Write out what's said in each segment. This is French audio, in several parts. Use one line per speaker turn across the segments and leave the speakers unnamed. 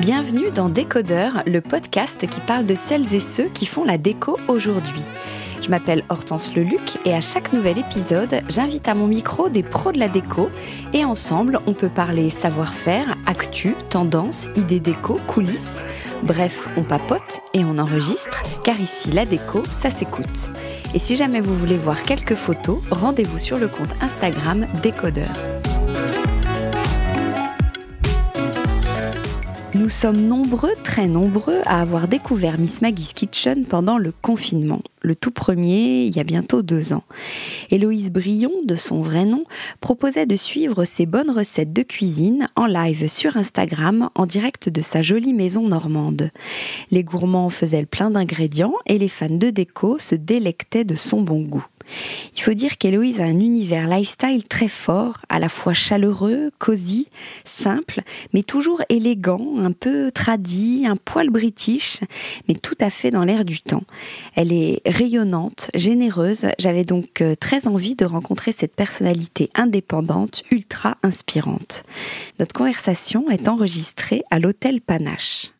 Bienvenue dans Décodeur, le podcast qui parle de celles et ceux qui font la déco aujourd'hui. Je m'appelle Hortense Leluc et à chaque nouvel épisode, j'invite à mon micro des pros de la déco et ensemble, on peut parler savoir-faire, actu, tendance, idées déco, coulisses. Bref, on papote et on enregistre car ici, la déco, ça s'écoute. Et si jamais vous voulez voir quelques photos, rendez-vous sur le compte Instagram Décodeur. Nous sommes nombreux, très nombreux, à avoir découvert Miss Maggie's Kitchen pendant le confinement. Le tout premier, il y a bientôt deux ans. Héloïse Brion, de son vrai nom, proposait de suivre ses bonnes recettes de cuisine en live sur Instagram en direct de sa jolie maison normande. Les gourmands faisaient le plein d'ingrédients et les fans de déco se délectaient de son bon goût. Il faut dire qu'Héloïse a un univers lifestyle très fort, à la fois chaleureux, cosy, simple, mais toujours élégant, un peu tradit, un poil british, mais tout à fait dans l'air du temps. Elle est rayonnante, généreuse, j'avais donc euh, très envie de rencontrer cette personnalité indépendante, ultra inspirante. Notre conversation est enregistrée à l'hôtel Panache.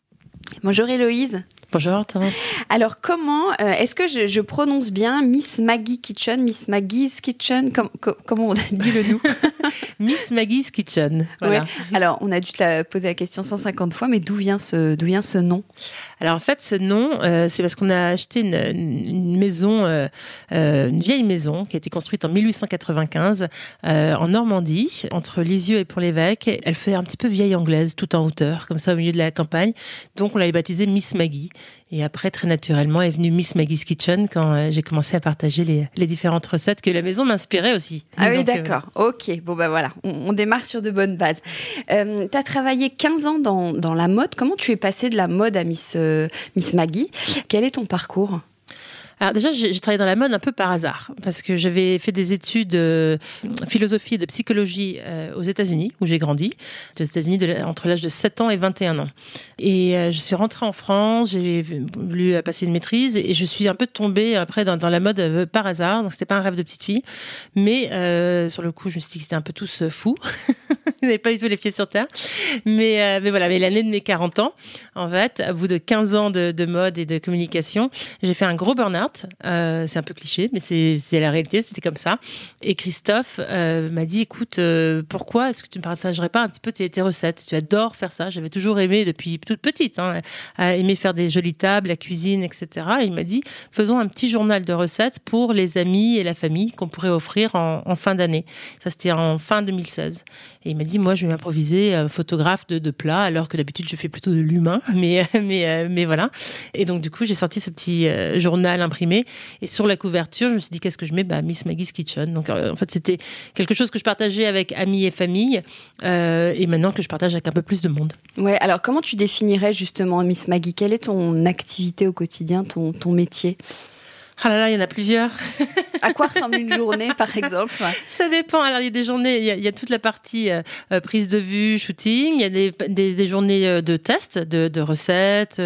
Bonjour Héloïse.
Bonjour Thomas.
Alors comment euh, est-ce que je, prononce bien Miss Maggie Kitchen, Miss Maggie's Kitchen Comment on dit le nous
Miss Maggie's Kitchen. Voilà.
Alors on a dû te la poser la question 150 fois, mais d'où vient ce d'où vient ce nom?
Alors en fait ce nom euh, c'est parce qu'on a acheté une, maison, euh, une vieille maison qui a été construite en 1895 en Normandie entre Lisieux et Pont-l'Évêque. Elle fait un petit peu vieille anglaise, tout en hauteur, comme ça au milieu de la campagne. Donc on l'avait baptisée Miss Maggie. Et après, très naturellement, est venue Miss Maggie's Kitchen quand euh, j'ai commencé à partager les, les, différentes recettes que la maison m'inspirait aussi.
Ah oui, euh, d'accord. Ok, bon ben voilà, on, démarre sur de bonnes bases. Euh, tu as travaillé 15 ans dans, dans, la mode. Comment tu es passée de la mode à Miss, Miss Maggie? Quel est ton parcours?
Alors déjà, j'ai travaillé dans la mode un peu par hasard, parce que j'avais fait des études de philosophie et de psychologie euh, aux États-Unis, où j'ai grandi, aux États-Unis entre l'âge de 7 ans et 21 ans. Et euh, je suis rentrée en France, j'ai voulu passer une maîtrise, et je suis un peu tombée après dans, la mode euh, par hasard, donc c'était pas un rêve de petite fille, mais sur le coup, je me suis dit que c'était un peu tous fous. Ils n'avaient pas eu les pieds sur terre. Mais, voilà, mais l'année de mes 40 ans, en fait, au bout de 15 ans de mode et de communication, j'ai fait un gros burn-out euh, c'est un peu cliché, mais c'est la réalité, c'était comme ça. Et Christophe euh, m'a dit, écoute, euh, pourquoi est-ce que tu ne partagerais pas un petit peu tes, recettes? Tu adores faire ça. J'avais toujours aimé depuis toute petite, hein, aimer faire des jolies tables, la cuisine, etc. Et il m'a dit, faisons un petit journal de recettes pour les amis et la famille qu'on pourrait offrir en, fin d'année. Ça, c'était en fin 2016. Et il m'a dit, moi, je vais m'improviser photographe de, de plats, alors que d'habitude, je fais plutôt de l'humain. Mais, mais, mais voilà. Et donc, du coup, j'ai sorti ce petit journal imprimé et sur la couverture, je me suis dit, qu'est-ce que je mets? Bah, Miss Maggie's Kitchen. Donc, euh, en fait, c'était quelque chose que je partageais avec amis et famille, euh, et maintenant que je partage avec un peu plus de monde.
Ouais, alors comment tu définirais justement Miss Maggie? Quelle est ton activité au quotidien, ton, ton métier?
Ah là là, il y en a plusieurs.
à quoi ressemble une journée, par exemple?
Ça dépend. Alors, il y a des journées, il y a, toute la partie euh, euh, prise de vue, shooting. Il y a des, des, journées euh, de tests, de, de recettes.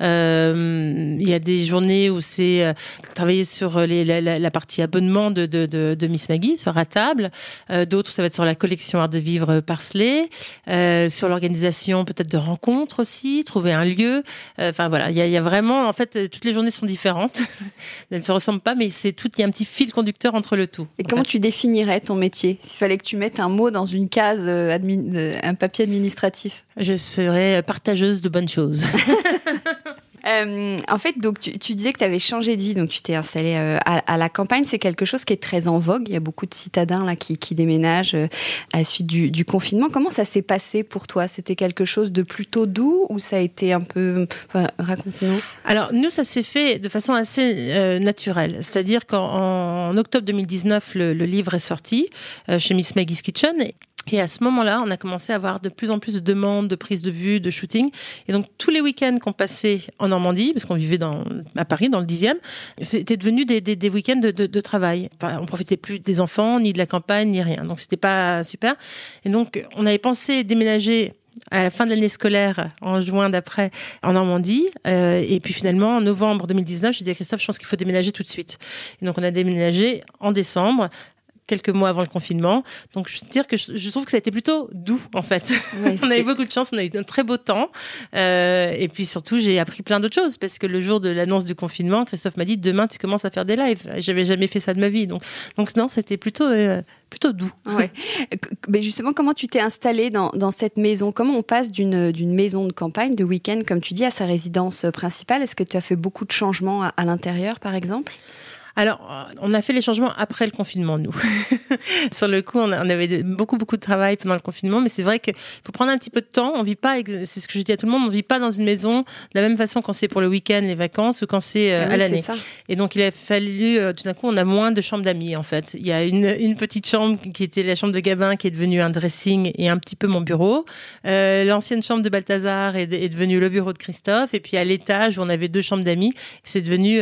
il y a des journées où c'est travailler sur les, la, partie abonnement de, de, de, Miss Maggie, sur à table. D'autres, ça va être sur la collection Art de Vivre Parsley. sur l'organisation peut-être de rencontres aussi, trouver un lieu. Enfin, voilà, il y, a, il y a vraiment, en fait, toutes les journées sont différentes. ne se ressemblent pas, mais c'est tout, il y a un petit fil conducteur entre le tout.
Et comment tu définirais ton métier? S'il fallait que tu mettes un mot dans une case, euh, euh, un papier administratif
Je serais partageuse de bonnes choses.
Euh, en fait, donc tu, disais que tu avais changé de vie, donc tu t'es installé euh, à, la campagne. C'est quelque chose qui est très en vogue. Il y a beaucoup de citadins là qui, déménagent euh, à la suite du, confinement. Comment ça s'est passé pour toi? C'était quelque chose de plutôt doux ou ça a été un peu raconte-nous.
Alors nous, ça s'est fait de façon assez naturelle. C'est-à-dire qu'en octobre 2019, le, le, livre est sorti chez Miss Maggie's Kitchen et à ce moment-là, on a commencé à avoir de plus en plus de demandes de prise de vue, de shooting. Et donc, tous les week-ends qu'on passait en Normandie, parce qu'on vivait à Paris, dans le 10e, c'était devenu des, week-ends de, travail. On profitait plus des enfants, ni de la campagne, ni rien. Donc, c'était pas super. Et donc, on avait pensé déménager à la fin de l'année scolaire, en juin d'après, en Normandie. Euh, et puis finalement, en novembre 2019, j'ai dit à Christophe, je pense qu'il faut déménager tout de suite. Et donc on a déménagé en décembre quelques mois avant le confinement. Donc, je veux dire que je, trouve que ça a été plutôt doux, en fait. on a eu beaucoup de chance, on a eu un très beau temps. Euh, et puis surtout, j'ai appris plein d'autres choses parce que le jour de l'annonce du confinement, Christophe m'a dit demain, tu commences à faire des lives. J'avais jamais fait ça de ma vie. Donc, donc non, c'était plutôt. Euh, plutôt doux.
Ouais. Mais justement, comment tu t'es installé dans, dans, cette maison? Comment on passe d'une maison de campagne, de week-end, comme tu dis, à sa résidence principale? Est-ce que tu as fait beaucoup de changements à l'intérieur, par exemple?
Alors, euh, on a fait les changements après le confinement, nous. Sur le coup, on, avait beaucoup, beaucoup de travail pendant le confinement, mais c'est vrai qu'il faut prendre un petit peu de temps. On vit pas, c'est ce que je dis à tout le monde, on vit pas dans une maison de la même façon quand c'est pour le week-end, les vacances, ou quand c'est euh, ah à l'année. Et donc, il a fallu, euh, tout d'un coup, on a moins de chambres d'amis, en fait. Il y a une, une, petite chambre qui était la chambre de Gabin, qui est devenue un dressing et un petit peu mon bureau. L'ancienne chambre de Balthazar est, est, devenue le bureau de Christophe. Et puis, à l'étage, où on avait deux chambres d'amis, c'est devenu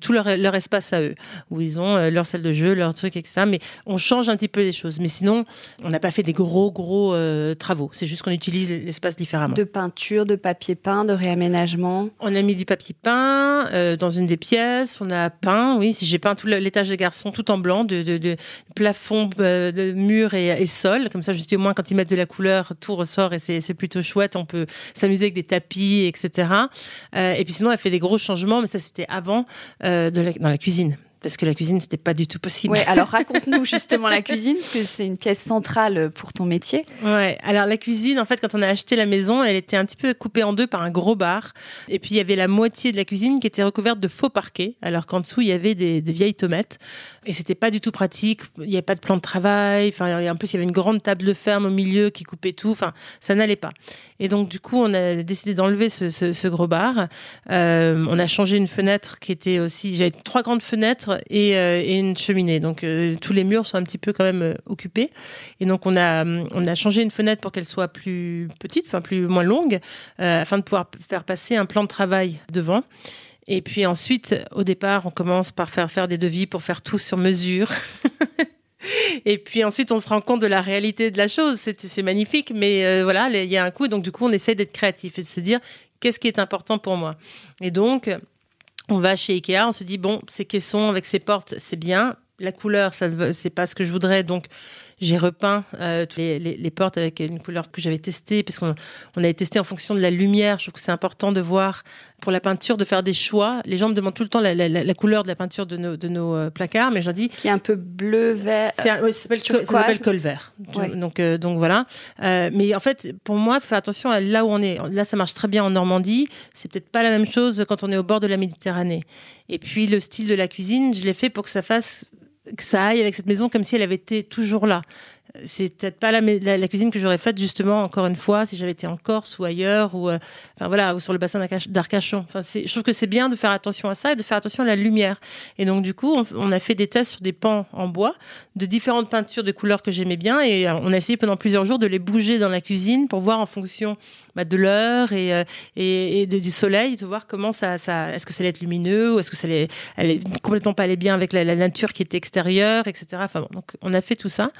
tout leur, leur espace à eux, où ils ont euh, leur salle de jeu, leur truc, etc. Mais on change un petit peu les choses. Mais sinon, on n'a pas fait des gros, gros euh, travaux. C'est juste qu'on utilise l'espace différemment.
De peinture, de papier peint, de réaménagement
On a mis du papier peint euh, dans une des pièces. On a peint, oui, si j'ai peint tout l'étage des garçons tout en blanc, de, de, plafond, de mur et, sol. Comme ça, je dis au moins quand ils mettent de la couleur, tout ressort et c'est plutôt chouette. On peut s'amuser avec des tapis, etc. et puis sinon, elle fait des gros changements, mais ça, c'était avant de dans la cuisine cuisine parce que la cuisine, c'était pas du tout possible.
Ouais, alors raconte-nous justement la cuisine, parce que c'est une pièce centrale pour ton métier.
Ouais, alors la cuisine, en fait, quand on a acheté la maison, elle était un petit peu coupée en deux par un gros bar. Et puis, il y avait la moitié de la cuisine qui était recouverte de faux parquets, alors qu'en dessous, il y avait des, vieilles tomates. Et c'était pas du tout pratique. Il n'y avait pas de plan de travail. Enfin, en plus, il y avait une grande table de ferme au milieu qui coupait tout. Enfin, ça n'allait pas. Et donc, du coup, on a décidé d'enlever ce, gros bar. Euh, on a changé une fenêtre qui était aussi. J'avais trois grandes fenêtres euh, et, une cheminée. Donc euh, tous les murs sont un petit peu quand même euh, occupés. Et donc on a on a changé une fenêtre pour qu'elle soit plus petite, enfin plus moins longue, afin de pouvoir faire passer un plan de travail devant. Et puis ensuite, au départ, on commence par faire faire des devis pour faire tout sur mesure. Et puis ensuite, on se rend compte de la réalité de la chose. C'est magnifique, mais voilà, il y a un coup. Donc du coup, on essaie d'être créatif et de se dire qu'est-ce qui est important pour moi? Et donc, on va chez Ikea, on se dit bon, ces caissons avec ces portes, c'est bien. La couleur, ça c'est pas ce que je voudrais, donc j'ai repeint euh, les, les, portes avec une couleur que j'avais testée, parce qu'on on avait testé en fonction de la lumière. Je trouve que c'est important de voir pour la peinture, de faire des choix. Les gens me demandent tout le temps la, la, la couleur de la peinture de nos, de nos euh, placards, mais j'en dis...
Qui est un peu bleu-vert.
C'est ça s'appelle col vert. Donc, euh, donc voilà. Euh, mais en fait, pour moi, faire attention à là où on est. Là, ça marche très bien en Normandie. C'est peut-être pas la même chose quand on est au bord de la Méditerranée. Et puis, le style de la cuisine, je l'ai fait pour que ça fasse que ça aille avec cette maison comme si elle avait été toujours là c'est peut-être pas la, cuisine que j'aurais faite justement encore une fois si j'avais été en Corse ou ailleurs ou euh, enfin voilà ou sur le bassin d'Arcachon. Enfin, je trouve que c'est bien de faire attention à ça et de faire attention à la lumière. Et donc du coup, on, a fait des tests sur des pans en bois de différentes peintures de couleurs que j'aimais bien et euh, on a essayé pendant plusieurs jours de les bouger dans la cuisine pour voir en fonction bah, de l'heure et, euh, et, du soleil, de voir comment ça, est-ce que ça allait être lumineux ou est-ce que ça allait, complètement pas aller bien avec la, nature qui était extérieure, etc. Donc on a fait tout ça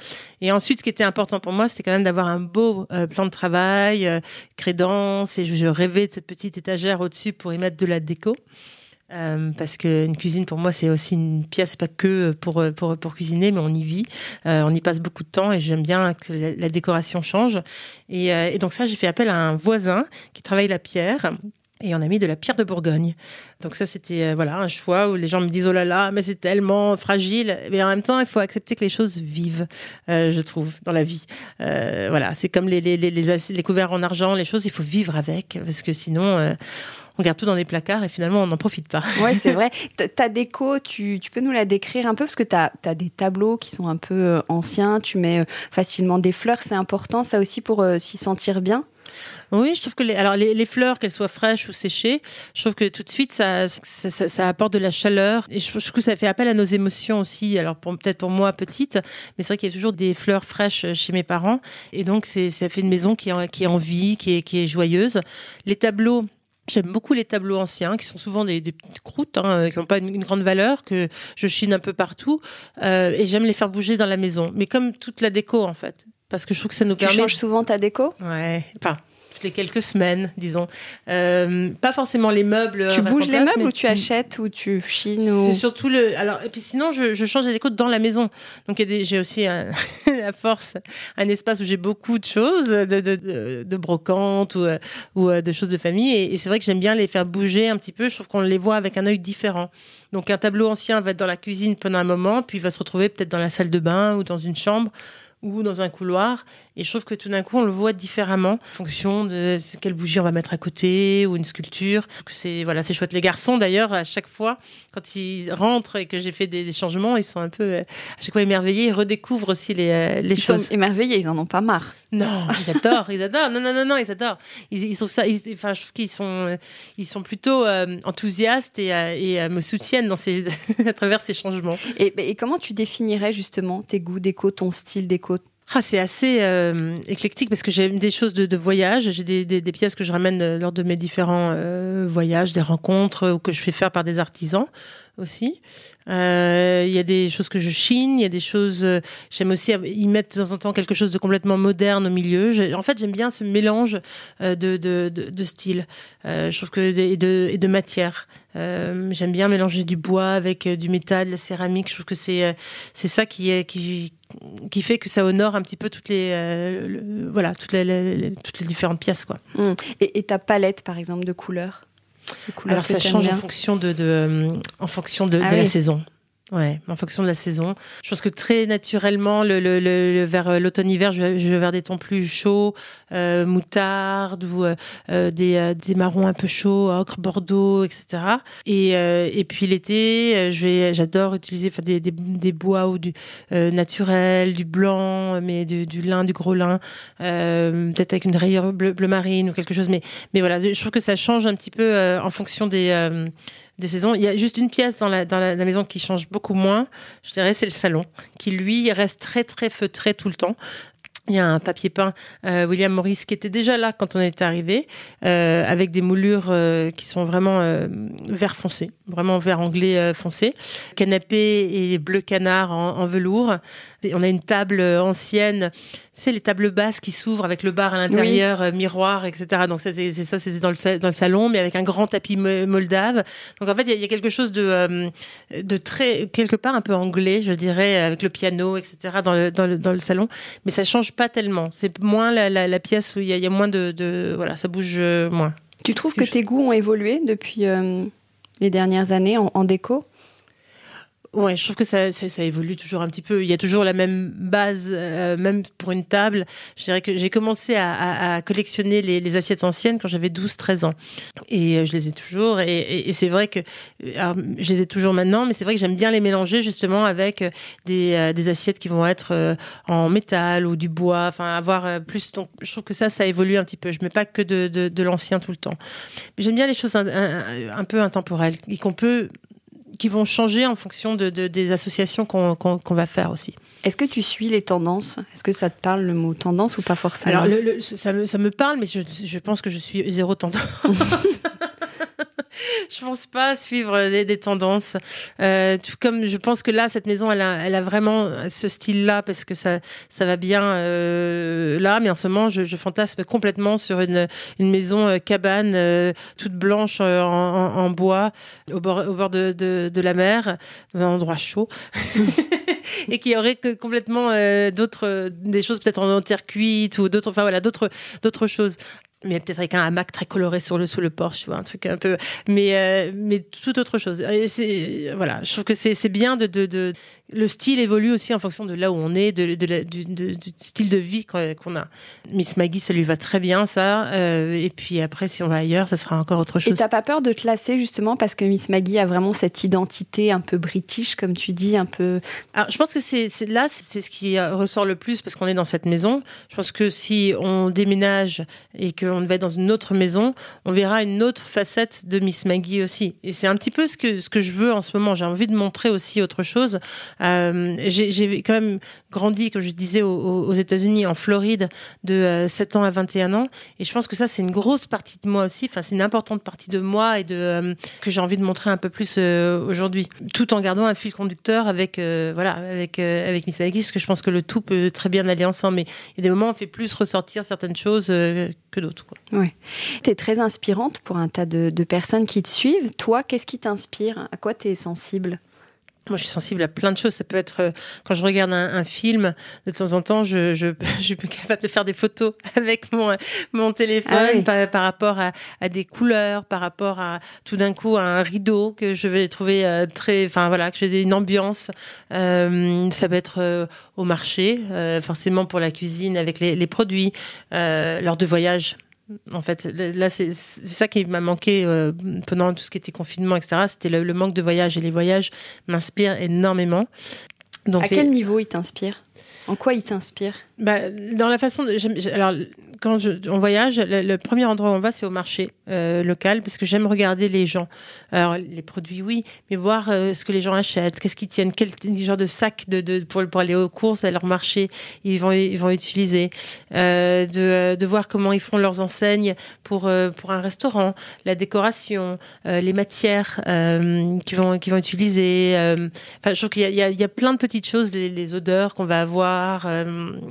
Ensuite, ce qui était important pour moi, c'était quand même d'avoir un beau euh, plan de travail, euh, crédence, et je, rêvais de cette petite étagère au-dessus pour y mettre de la déco. Euh, parce qu'une cuisine pour moi c'est aussi une pièce pas que pour, pour, pour cuisiner mais on y vit, on y passe beaucoup de temps et j'aime bien que la, décoration change. Et donc ça j'ai fait appel à un voisin qui travaille la pierre et on a mis de la pierre de Bourgogne. Donc ça, c'était euh, voilà un choix où les gens me disent oh là là, mais c'est tellement fragile. Mais en même temps, il faut accepter que les choses vivent, euh, je trouve, dans la vie. Euh, voilà, c'est comme les, les, les, les, couverts en argent, les choses, il faut vivre avec, parce que sinon, on garde tout dans des placards et finalement, on n'en profite pas.
Ouais, c'est vrai. Ta déco, tu, tu, peux nous la décrire un peu, parce que tu as, as, des tableaux qui sont un peu anciens, tu mets facilement des fleurs, c'est important, ça aussi, pour s'y sentir bien?
Oui, je trouve que les, alors les, fleurs, qu'elles soient fraîches ou séchées, je trouve que tout de suite ça, apporte de la chaleur et je trouve que ça fait appel à nos émotions aussi. Alors peut-être pour moi petite, mais c'est vrai qu'il y a toujours des fleurs fraîches chez mes parents et donc ça fait une maison qui est, en vie, qui est, qui est joyeuse. Les tableaux. J'aime beaucoup les tableaux anciens, qui sont souvent des, petites croûtes, hein, qui n'ont pas une, grande valeur, que je chine un peu partout. Euh, et j'aime les faire bouger dans la maison. Mais comme toute la déco, en fait parce que je trouve que ça nous
tu
permet.
Tu changes souvent ta déco
Ouais. Enfin, les quelques semaines, disons. Euh, pas forcément les meubles.
Tu bouges les meubles ou tu achètes ou tu chines ou...
C'est surtout le. Alors et puis sinon, je, je change les décos dans la maison. Donc j'ai aussi un, à force un espace où j'ai beaucoup de choses, de, de, de, de brocantes ou, ou de choses de famille. Et, et c'est vrai que j'aime bien les faire bouger un petit peu. Je trouve qu'on les voit avec un œil différent. Donc un tableau ancien va être dans la cuisine pendant un moment, puis il va se retrouver peut-être dans la salle de bain ou dans une chambre ou dans un couloir. Et je trouve que tout d'un coup, on le voit différemment en fonction de quelle bougie on va mettre à côté ou une sculpture. C'est voilà, c'est chouette. Les garçons, d'ailleurs, à chaque fois, quand ils rentrent et que j'ai fait des, des, changements, ils sont un peu à chaque fois émerveillés. Ils redécouvrent aussi les, les
ils
choses.
Sont émerveillés, ils en ont pas marre.
Non, ils adorent, ils adorent. Non, non, non, non, ils adorent. Ils, ils trouvent ça. Ils, enfin, je trouve qu'ils sont, ils sont plutôt euh, enthousiastes et, euh, et euh, me soutiennent dans ces, à travers ces changements.
Et, et comment tu définirais justement tes goûts déco, ton style déco
ah, c'est assez euh, éclectique parce que j'ai des choses de, voyage. J'ai des, pièces que je ramène lors de mes différents euh, voyages, des rencontres ou que je fais faire par des artisans aussi. Euh, il y a des choses que je chine, il y a des choses. Euh, j'aime aussi y mettre de temps en temps quelque chose de complètement moderne au milieu. En fait, j'aime bien ce mélange euh, de, de. Euh, je trouve que et de, et de matière. J'aime bien mélanger du bois avec du métal, de la céramique. Je trouve que c'est c'est ça qui est qui qui fait que ça honore un petit peu toutes les le, voilà toutes les, les, toutes les différentes pièces quoi.
Mmh. Et, et ta palette par exemple de couleurs?
Alors ça change en fonction de, de, en fonction de,
ah
de
oui.
la saison. Ouais, en fonction de la saison. Je pense que très naturellement, le, le, le vers l'automne-hiver, je, vais, vers des tons plus chauds, euh, moutarde ou euh, des, des marrons un peu chauds, ocre, bordeaux, etc. Et, euh, et puis l'été, j'adore utiliser des, des, des, bois ou du euh, naturel, du blanc, mais du, du lin, du gros lin, euh, peut-être avec une rayure bleu, bleu, marine ou quelque chose. Mais, mais voilà, je trouve que ça change un petit peu euh, en fonction des saisons. Il y a juste une pièce dans la, dans la, maison qui change beaucoup moins, je dirais, c'est le salon, qui lui reste très très feutré tout le temps. Il y a un papier peint euh, William Morris qui était déjà là quand on était arrivé, euh, avec des moulures euh, qui sont vraiment vert foncé, vraiment vert anglais foncé. Canapé et bleu canard en velours. On a une table ancienne, c'est les tables basses qui s'ouvrent avec le bar à l'intérieur, oui. miroir, etc. Donc ça, c'est ça, c'est dans le, dans le salon, mais avec un grand tapis moldave. Donc en fait, il y, a, il y a quelque chose de, euh, de très quelque part un peu anglais, je dirais, avec le piano, etc. dans le, dans le, dans le salon. Mais ça change pas tellement. C'est moins la, la, la, pièce où il y, a, il y a moins de, de, voilà, ça bouge moins.
Tu trouves que tes goûts ont évolué depuis euh, les dernières années en, en déco?
Ouais, je trouve que ça, ça, évolue toujours un petit peu. Il y a toujours la même base, euh, même pour une table. Je dirais que j'ai commencé à, collectionner les, assiettes anciennes quand j'avais 12-13 ans. Et euh, je les ai toujours. Et, c'est vrai que je les ai toujours maintenant, mais c'est vrai que j'aime bien les mélanger justement avec des, euh, des assiettes qui vont être en métal ou du bois. Enfin, avoir plus. Donc, je trouve que ça, ça évolue un petit peu. Je mets pas que de, de, l'ancien tout le temps. J'aime bien les choses un, un peu intemporelles et qu'on peut qui vont changer en fonction de, de des associations qu'on qu qu va faire aussi.
Est-ce que tu suis les tendances? Est-ce que ça te parle le mot tendance ou pas forcément?
Alors, le, le, ça, me, ça me parle, mais je, je pense que je suis zéro tendance. je pense pas suivre des, des tendances. Euh, tout comme je pense que là, cette maison, elle a, elle a vraiment ce style-là parce que ça, ça va bien euh, là. Mais en ce moment, je, je fantasme complètement sur une, une maison euh, cabane toute blanche en, en, en, bois au bord, au bord de, de, de la mer, dans un endroit chaud. et qui aurait que complètement euh, d'autres des choses peut-être en terre cuite ou d'autres enfin voilà d'autres d'autres choses mais peut-être avec un hamac très coloré sur le sous le porche, tu vois, un truc un peu, mais euh, mais tout autre chose. Et c'est voilà, je trouve que c'est c'est bien de, de, de le style évolue aussi en fonction de là où on est, de, de, la, du, de, du style de vie qu'on a. Miss Maggie, ça lui va très bien ça. Euh, et puis après, si on va ailleurs, ça sera encore autre chose.
Et t'as pas peur de te lasser justement parce que Miss Maggie a vraiment cette identité un peu british, comme tu dis, un peu.
Alors, je pense que c'est là, c'est ce qui ressort le plus parce qu'on est dans cette maison. Je pense que si on déménage et que on va être dans une autre maison, on verra une autre facette de Miss Maggie aussi. Et c'est un petit peu ce que, ce que je veux en ce moment. J'ai envie de montrer aussi autre chose. Euh, j'ai quand même grandi, comme je disais, aux, États-Unis, en Floride, de 7 ans à 21 ans. Et je pense que ça, c'est une grosse partie de moi aussi. Enfin, c'est une importante partie de moi et de, que j'ai envie de montrer un peu plus aujourd'hui. Tout en gardant un fil conducteur avec, voilà, avec, avec Miss Maggie, parce que je pense que le tout peut très bien aller ensemble. Mais il y a des moments où on fait plus ressortir certaines choses euh, que d'autres.
Oui. Tu es très inspirante pour un tas de, de personnes qui te suivent. Toi, qu'est-ce qui t'inspire? À quoi tu es sensible?
Moi, je suis sensible à plein de choses. Ça peut être euh, quand je regarde un, film, de temps en temps, je, je, je, suis capable de faire des photos avec mon, mon téléphone ah par, rapport à, à, des couleurs, par rapport à tout d'un coup à un rideau que je vais trouver euh, très, enfin voilà, que j'ai une ambiance. Euh, ça peut être euh, au marché, forcément pour la cuisine avec les, les produits, lors de voyages en fait, là, c'est ça qui m'a manqué euh, pendant tout ce qui était confinement, etc. C'était le, manque de voyage. Et les voyages m'inspirent énormément.
Donc, à quel niveau ils t'inspirent? En quoi ils t'inspirent?
Bah, Dans la façon. De, alors, quand on voyage, le, premier endroit où on va, c'est au marché euh, local, parce que j'aime regarder les gens. Alors, les produits, oui, mais voir euh, ce que les gens achètent, qu'est-ce qu'ils tiennent, quel genre de sac pour, aller aux courses, à leur marché, ils vont, ils vont utiliser. Euh, de, voir comment ils font leurs enseignes pour, pour un restaurant, la décoration, les matières qu'ils vont, qu'ils vont utiliser. Enfin, je trouve qu'il y, y, y a, plein de petites choses, les, les odeurs qu'on va avoir,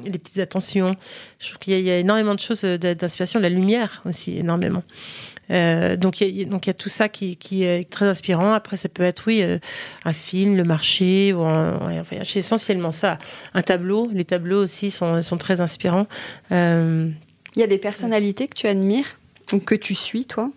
les petites attentions. Je trouve qu'il y, y, a énormément de choses d'inspiration, la lumière aussi énormément. Euh, donc il y, y a tout ça qui, qui, est très inspirant. Après, ça peut être oui euh, un film, le marché, ou un, enfin, c'est essentiellement ça. Un tableau, les tableaux aussi sont, sont très inspirants.
Euh, il y a des personnalités que tu admires ou que tu suis, toi?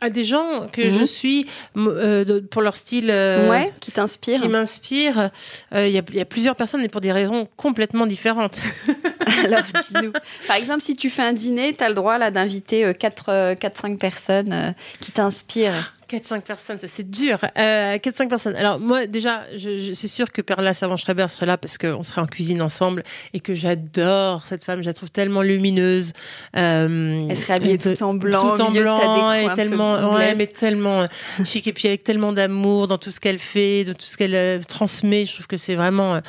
À des gens que je mhm. suis euh, pour leur style euh,
ouais, qui t'inspire
qui m'inspire euh, il y, y, a plusieurs personnes mais pour des raisons complètement différentes
alors dis-nous par exemple si tu fais un dîner tu as le droit là d'inviter 4 4 5 personnes qui t'inspirent
4-5 personnes, ça c'est dur. Euh, 4-5 personnes. Alors moi déjà, je, je, c'est sûr que Perla Savant-Schreiber serait là parce qu'on serait en cuisine ensemble et que j'adore cette femme, je la trouve tellement lumineuse.
Euh, elle serait habillée tout en blanc,
tout en blanc, et tellement, ouais, mais tellement euh, chic et puis avec tellement d'amour dans tout ce qu'elle fait, dans tout ce qu'elle euh, transmet. Je trouve que c'est vraiment euh,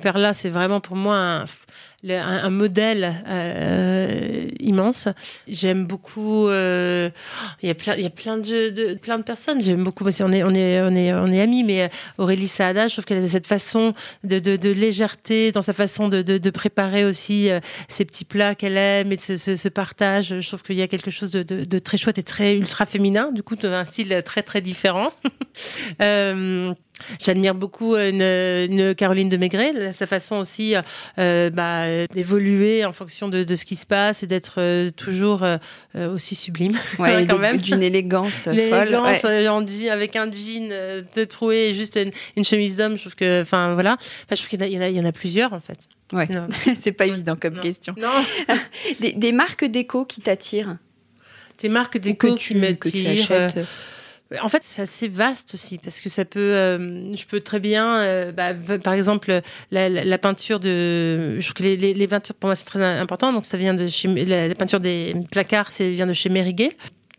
Perla, c'est vraiment pour moi un un, modèle euh, immense. J'aime beaucoup. Euh, il y a plein, y a plein de, plein de personnes. J'aime beaucoup. On est, on est, on est, on est amis, mais euh, Aurélie Saada, je trouve qu'elle a cette façon de, de, légèreté dans sa façon de, de préparer aussi ces petits plats qu'elle aime et ce, ce, partage. Je trouve qu'il y a quelque chose de, très chouette et très ultra féminin. Du coup, un style très très différent. J'admire beaucoup euh, une, une, Caroline de Maigret, sa façon aussi euh, bah, d'évoluer en fonction de, de, ce qui se passe et d'être euh, toujours euh, aussi sublime.
Ouais, quand même. D'une élégance folle.
L'élégance ouais. avec un jean de trouer juste une, une chemise d'homme. Je trouve que, enfin voilà. Enfin, je trouve qu'il y, en a plusieurs en fait.
Ouais, c'est pas évident comme
non.
question.
Non.
des, des marques déco qui t'attirent?
Des marques déco qui m'attirent. En fait, c'est assez vaste aussi parce que ça peut, euh, je peux très bien, euh, bah, par exemple, la, peinture de, je trouve que les, peintures pour moi c'est très important. Donc ça vient de chez la, peinture des placards, c'est vient de chez Mériguet.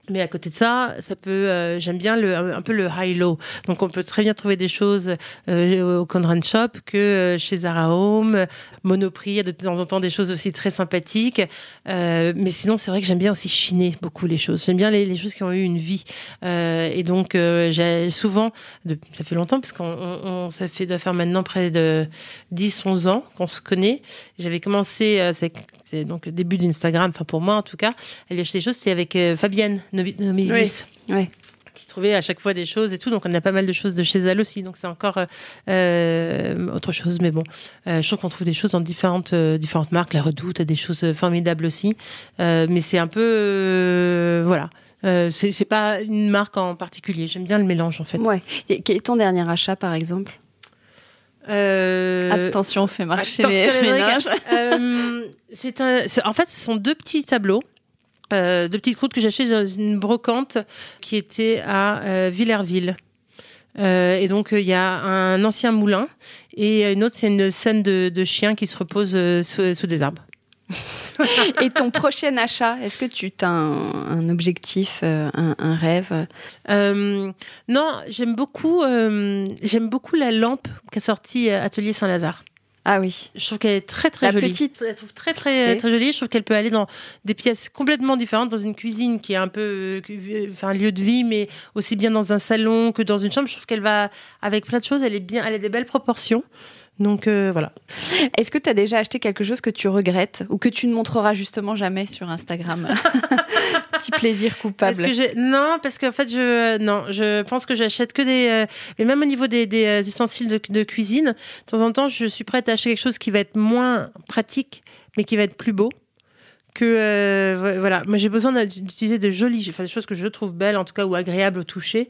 Mais à côté de ça, ça peut, euh, j'aime bien le, un peu le high-low. Donc on peut très bien trouver des choses euh, au Conran Shop que euh, chez Zara Home, Monoprix, de temps en temps des choses aussi très sympathiques. Euh, mais sinon, c'est vrai que j'aime bien aussi chiner beaucoup les choses. J'aime bien les, les, choses qui ont eu une vie. Euh, et donc euh, j'ai souvent, de, ça fait longtemps parce qu'on on, ça fait doit faire maintenant près de 10-11 ans qu'on se connaît. J'avais commencé, c'est donc début d'Instagram, enfin pour moi en tout cas, elle acheté des choses, c'était avec Fabienne.
Oui. Ouais
qui trouvait à chaque fois des choses et tout. Donc on a pas mal de choses de chez elle aussi. Donc c'est encore euh, autre chose. Mais bon, euh, je trouve qu'on trouve des choses dans différentes, euh, différentes marques. La Redoute a des choses formidables aussi. mais c'est un peu... voilà. c'est pas une marque en particulier. J'aime bien le mélange en fait.
Ouais. Quel est ton dernier achat par exemple?
euh...
Attention, fais marcher les ménages.
euh, c'est un, en fait, ce sont deux petits tableaux. Euh, de petites croûtes que j'ai achetées dans une brocante qui était à euh, Villerville. Euh, et donc il y a un ancien moulin et une autre c'est une scène de, de chiens qui se reposent sous, sous des arbres.
Et ton prochain achat, est-ce que tu as un, objectif, euh, un, rêve?
Euh, Non, j'aime beaucoup, euh, j'aime beaucoup la lampe qu'a sortie Atelier Saint-Lazare.
Ah oui.
Je trouve qu'elle est très très
la
jolie.
Petite.
Je trouve très très très jolie. Je trouve qu'elle peut aller dans des pièces complètement différentes, dans une cuisine qui est un peu, enfin un lieu de vie, mais aussi bien dans un salon que dans une chambre. Je trouve qu'elle va avec plein de choses. Elle est bien, elle a des belles proportions. Donc euh, voilà.
Est-ce que tu as déjà acheté quelque chose que tu regrettes ou que tu ne montreras justement jamais sur Instagram? Petit plaisir coupable.
non, parce qu'en fait, je non, je pense que j'achète que des. Euh, mais même au niveau des, euh, ustensiles de, cuisine, de temps en temps, je suis prête à acheter quelque chose qui va être moins pratique, mais qui va être plus beau que voilà, moi j'ai besoin d'utiliser de jolies, enfin des choses que je trouve belles en tout cas ou agréables au toucher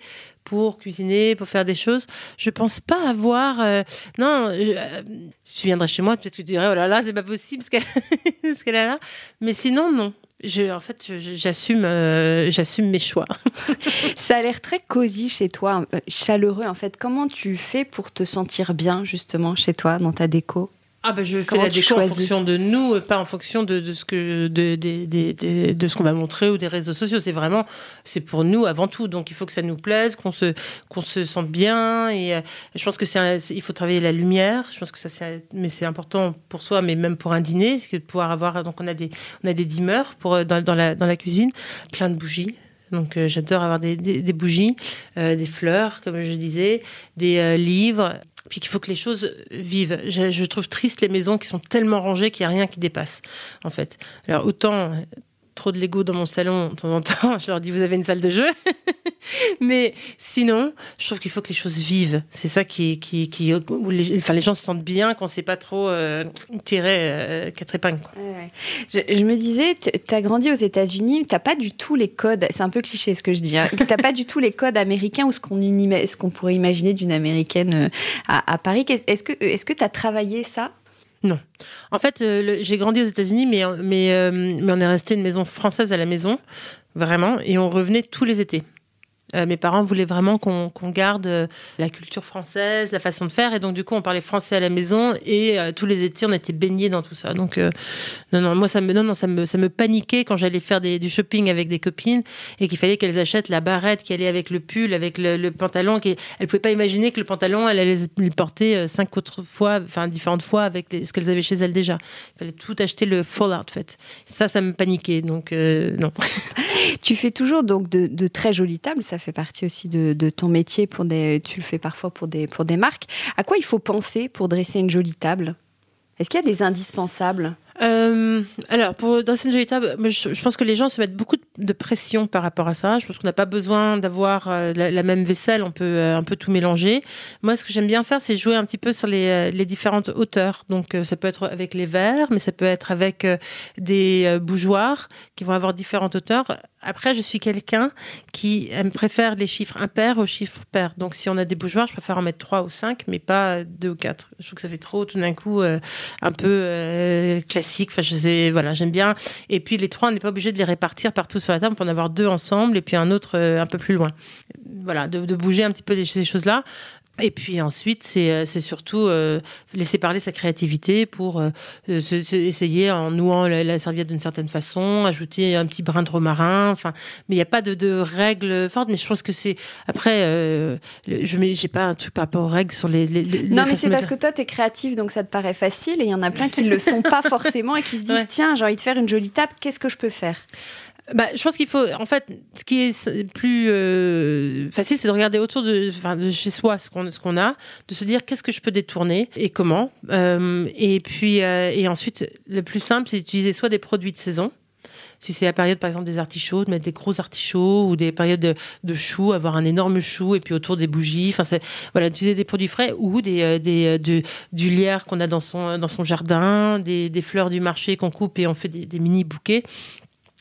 pour cuisiner, pour faire des choses. Je pense pas avoir. Euh, non, euh, tu viendrais chez moi, peut-être que tu dirais oh là là, c'est pas possible ce qu'elle a là. Mais sinon, non. Je, en fait, j'assume, euh, j'assume mes choix.
Ça a l'air très cosy chez toi, chaleureux en fait. Comment tu fais pour te sentir bien justement chez toi dans ta déco?
Ah bah je fais la déco en fonction de nous, pas en fonction de, de ce que de, de, de, de ce qu'on va montrer ou des réseaux sociaux. C'est vraiment c'est pour nous avant tout. Donc il faut que ça nous plaise, qu'on se qu'on se sente bien. Et euh, je pense que c'est il faut travailler la lumière. Je pense que ça c'est mais c'est important pour soi, mais même pour un dîner, c'est de pouvoir avoir donc on a des on a des dimmers pour euh, dans, dans la dans la cuisine, plein de bougies. Donc euh, j'adore avoir des, des, des bougies, des fleurs, comme je disais, des livres puis qu'il faut que les choses vivent. Je, trouve triste les maisons qui sont tellement rangées qu'il n'y a rien qui dépasse, en fait. Alors autant trop de Lego dans mon salon de temps en temps, je leur dis vous avez une salle de jeu. Mais sinon, je trouve qu'il faut que les choses vivent. C'est ça qui, qui, qui où les, enfin, les gens se sentent bien quand c'est pas trop euh, tiré euh, quatre épingles.
Je, me disais, tu as grandi aux États-Unis, tu pas du tout les codes. C'est un peu cliché ce que je dis. Hein, tu pas du tout les codes américains ou ce qu'on ce qu'on pourrait imaginer d'une américaine euh, à, à Paris. Est-ce que est-ce que tu as travaillé ça
non. En fait, euh, j'ai grandi aux États-Unis, mais, mais, euh, mais on est resté une maison française à la maison, vraiment, et on revenait tous les étés. Euh, mes parents voulaient vraiment qu'on garde euh, la culture française, la façon de faire. Et donc, du coup, on parlait français à la maison et euh, tous les étés, on était baignés dans tout ça. Donc, non, non, moi, ça me, non, non, ça me, ça me paniquait quand j'allais faire du shopping avec des copines et qu'il fallait qu'elles achètent la barrette qui allait avec le pull, avec le, pantalon. Qui, elles pouvaient pas imaginer que le pantalon, elle allait le porter cinq autres fois, enfin, différentes fois avec ce qu'elles avaient chez elles déjà. Il fallait tout acheter le full outfit. Ça, ça me paniquait. Donc, non.
tu fais toujours donc de, de très jolies tables. Ça ça fait partie aussi de, ton métier. Pour des, tu le fais parfois pour des, pour des marques. À quoi il faut penser pour dresser une jolie table? Est-ce qu'il y a des indispensables?
Euh, alors, pour dresser une jolie table, je, pense que les gens se mettent beaucoup de pression par rapport à ça. Je pense qu'on n'a pas besoin d'avoir euh, la, même vaisselle, on peut euh, un peu tout mélanger. Moi, ce que j'aime bien faire, c'est jouer un petit peu sur les, les différentes hauteurs. Donc, ça peut être avec les verres, mais ça peut être avec des bougeoirs qui vont avoir différentes hauteurs. Après, je suis quelqu'un qui préfère les chiffres impairs aux chiffres pairs. Donc, si on a des bougeoirs, je préfère en mettre 3 ou 5, mais pas 2 ou 4. Je trouve que ça fait trop, tout d'un coup, euh, un peu euh, classique. Voilà, j'aime bien. Et puis, les trois, on n'est pas obligé de les répartir partout sur la table. Peut en avoir deux ensemble et puis un autre euh, un peu plus loin. Voilà, de, de bouger un petit peu ces choses-là. Et puis ensuite, c'est euh, surtout euh, laisser parler sa créativité pour euh, essayer en nouant la, serviette d'une certaine façon, ajouter un petit brin de romarin. Enfin, mais il n'y a pas de, de, règles fortes. Mais je pense que c'est après, je n'ai pas un truc par rapport aux règles sur les. les,
non, mais c'est parce que toi, tu es créatif, donc ça te paraît facile. Et il y en a plein qui ne le sont pas forcément et qui se disent tiens, j'ai envie de faire une jolie table. Qu'est-ce que je peux faire?
Bah, je pense qu'il faut, en fait, ce qui est plus euh, facile, c'est de regarder autour de, chez soi ce qu'on ce a, de se dire qu'est-ce que je peux détourner et comment. Euh, et puis, euh, et ensuite, le plus simple, c'est d'utiliser soit des produits de saison. Si c'est la période, par exemple, des artichauts, de mettre des gros artichauts ou des périodes de, de choux, avoir un énorme chou et puis autour des bougies. Enfin, voilà, utiliser des produits frais ou des, des du lierre qu'on a dans son, dans son jardin, des, des fleurs du marché qu'on coupe et on fait des mini bouquets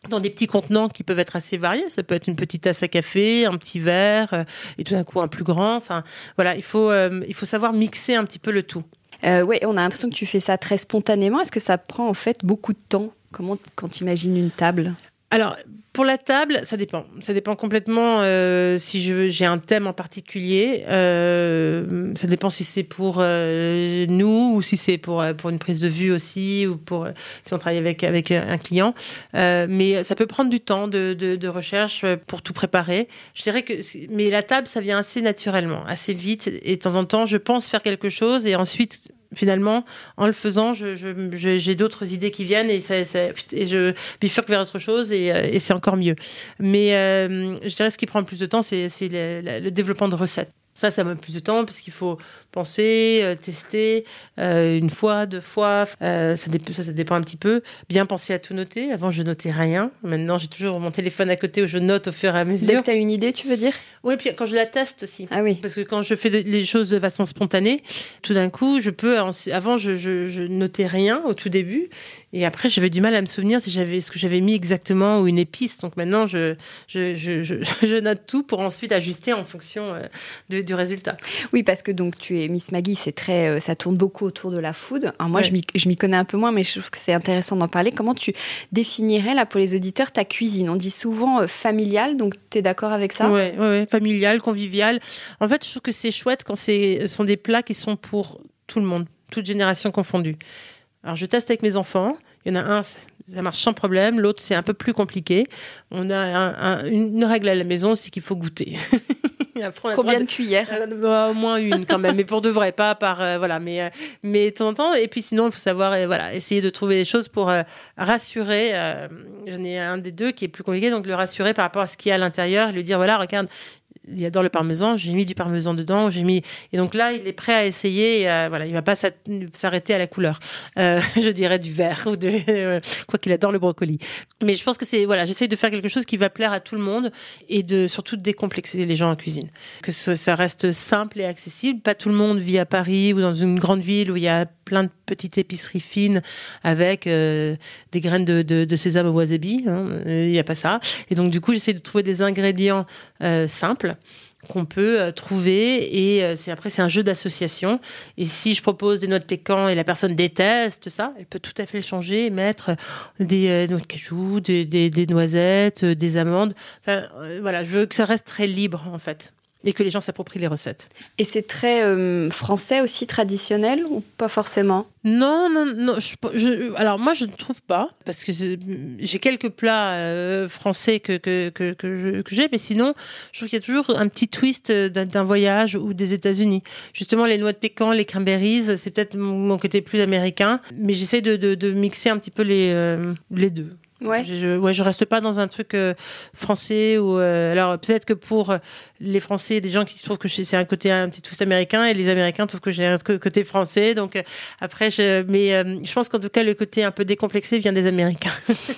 dans des petits contenants qui peuvent être assez variés. Ça peut être une petite tasse à café, un petit verre, euh, et tout d'un coup un plus grand. Enfin, voilà, il faut, euh, il faut savoir mixer un petit peu le tout.
Euh, oui, on a l'impression que tu fais ça très spontanément. Est-ce que ça prend en fait beaucoup de temps? Comment quand tu imagines une table?
Alors, pour la table, ça dépend. Ça dépend complètement euh, si j'ai un thème en particulier. Euh, ça dépend si c'est pour euh, nous ou si c'est pour pour une prise de vue aussi ou pour si on travaille avec avec un client. mais ça peut prendre du temps de, de, de, recherche pour tout préparer. Je dirais que mais la table, ça vient assez naturellement, assez vite. Et de temps en temps, je pense faire quelque chose et ensuite finalement, en le faisant, j'ai d'autres idées qui viennent et, et je bifurque vers autre chose et, euh, c'est encore mieux. Mais euh, je dirais ce qui prend le plus de temps, c'est le développement de recettes. Ça, ça met plus de temps parce qu'il faut penser, euh, tester euh, une fois, deux fois. Euh, ça, ça, ça, dépend un petit peu. Bien penser à tout noter. Avant, je notais rien. Maintenant, j'ai toujours mon téléphone à côté où je note au fur et à mesure.
Dès que tu as une idée, tu veux dire?
Oui, puis quand je la teste aussi.
Ah oui.
Parce que quand je fais les choses de façon spontanée, tout d'un coup, je peux. Avant, je, je, je notais rien au tout début. Et après, j'avais du mal à me souvenir si j'avais ce que j'avais mis exactement ou une épice. Donc maintenant, je, je, je, je, note tout pour ensuite ajuster en fonction de, du résultat.
Oui, parce que donc tu es Miss Maggie, c'est très, euh, ça tourne beaucoup autour de la food. Alors moi, je m'y connais un peu moins, mais je trouve que c'est intéressant d'en parler. Comment tu définirais là pour les auditeurs ta cuisine? On dit souvent euh, familiale, donc tu es d'accord avec ça?
Oui, ouais, ouais, familiale, conviviale. En fait, je trouve que c'est chouette quand ce sont des plats qui sont pour tout le monde, toute génération confondue. Alors je teste avec mes enfants. Il y en a un, ça marche sans problème. L'autre, c'est un peu plus compliqué. On a une règle à la maison, c'est qu'il faut goûter.
Combien de, cuillères?
Euh, bah, Au moins une quand même, mais pour de vrai, pas par euh, voilà, mais euh, mais de temps en temps. Et puis sinon, il faut savoir voilà, essayer de trouver des choses pour rassurer. J'en ai un des deux qui est plus compliqué, donc le rassurer par rapport à ce qu'il y a à l'intérieur, lui dire voilà, regarde, il adore le parmesan, j'ai mis du parmesan dedans, j'ai mis et donc là il est prêt à essayer, et voilà, il va pas s'arrêter à la couleur, euh, je dirais du vert ou de quoi qu'il adore le brocoli. Mais je pense que c'est voilà, j'essaye de faire quelque chose qui va plaire à tout le monde et de surtout décomplexer les gens en cuisine, que ça reste simple et accessible. Pas tout le monde vit à Paris ou dans une grande ville où il y a plein de petites épiceries fines avec euh, des graines de, de, de, sésame au wasabi. Hein, il n'y a pas ça. Et donc, du coup, j'essaie de trouver des ingrédients euh, simples qu'on peut euh, trouver et c'est après c'est un jeu d'association et si je propose des noix de pécan et la personne déteste ça elle peut tout à fait changer mettre des noix de cajou des, des, des noisettes des amandes enfin voilà je veux que ça reste très libre en fait et que les gens s'approprient les recettes.
Et c'est très euh, français aussi, traditionnel ou pas forcément?
Non, non, non. Je, alors moi, je ne trouve pas, parce que j'ai quelques plats euh, français que, que, que, que j'ai, mais sinon, je trouve qu'il y a toujours un petit twist euh, d'un voyage ou des États-Unis. Justement, les noix de pécan, les cranberries, c'est peut-être mon, côté plus américain, mais j'essaie de, de, de, mixer un petit peu les, les deux.
Ouais.
Je, ouais, je reste pas dans un truc euh, français ou euh, alors peut-être que pour les Français, des gens qui trouvent que c'est un côté un petit twist américain et les Américains trouvent que j'ai un côté français. Donc euh, après, je, mais je pense qu'en tout cas le côté un peu décomplexé vient des Américains.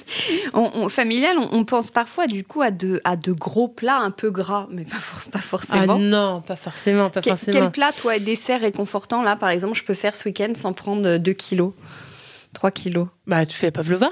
on, familial, on, pense parfois du coup à de à de gros plats un peu gras, mais pas, pas forcément.
Ah non, pas forcément, pas forcément.
Quel plat, toi, dessert réconfortant là, par exemple, je peux faire ce week-end sans prendre 2 kilos, 3 kilos.
Bah tu fais pavlova.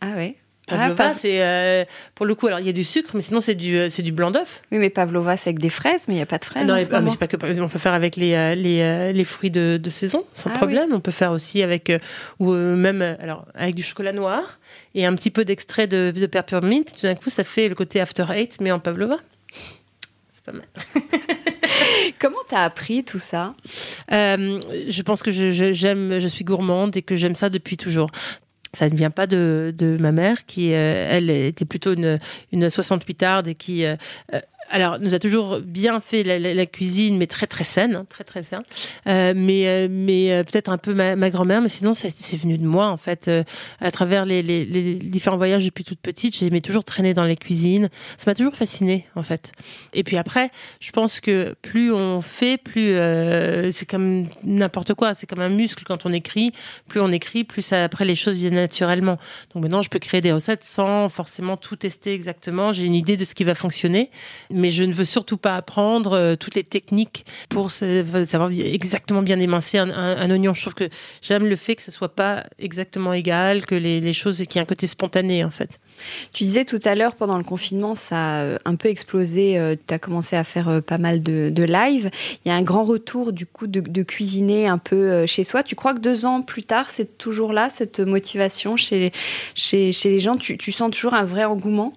Ah ouais.
Pavlova, ah, c'est euh, pour le coup. Alors il y a du sucre, mais sinon c'est du euh, c'est du blanc d'œuf.
Oui, mais pavlova c'est avec des fraises, mais il n'y a pas de fraises.
Non, ah, mais c'est pas que. On peut faire avec les euh, les, les fruits de, de, saison sans ah problème. On peut faire aussi avec ou même alors avec du chocolat noir et un petit peu d'extrait de, de peppermint. Tout d'un coup, ça fait le côté after eight, mais en pavlova. C'est pas mal.
Comment t'as appris tout ça?
Je pense que je, j'aime, je suis gourmande et que j'aime ça depuis toujours ça ne vient pas de, ma mère qui, euh, elle, était plutôt une, une 68 arde et qui euh, euh, alors, nous a toujours bien fait la, cuisine, mais très très saine, hein, très très saine. Euh, mais euh, mais euh, peut-être un peu ma, grand-mère, mais sinon c'est venu de moi en fait. à travers les, les, différents voyages depuis toute petite, j'aimais toujours traîner dans les cuisines. Ça m'a toujours fasciné en fait. Et puis après, je pense que plus on fait, plus c'est comme n'importe quoi. C'est comme un muscle quand on écrit. Plus on écrit, plus après les choses viennent naturellement. Donc maintenant, je peux créer des recettes sans forcément tout tester exactement. J'ai une idée de ce qui va fonctionner mais je ne veux surtout pas apprendre toutes les techniques pour savoir exactement bien émincer un, oignon. Je trouve que j'aime le fait que ce soit pas exactement égal, que les, choses, qu'il y ait un côté spontané en fait.
Tu disais tout à l'heure, pendant le confinement, ça a un peu explosé. Euh, tu as commencé à faire euh, pas mal de, live. Il y a un grand retour, du coup, de, cuisiner un peu euh, chez soi. Tu crois que deux ans plus tard, c'est toujours là, cette motivation chez, les gens? Tu sens toujours un vrai engouement?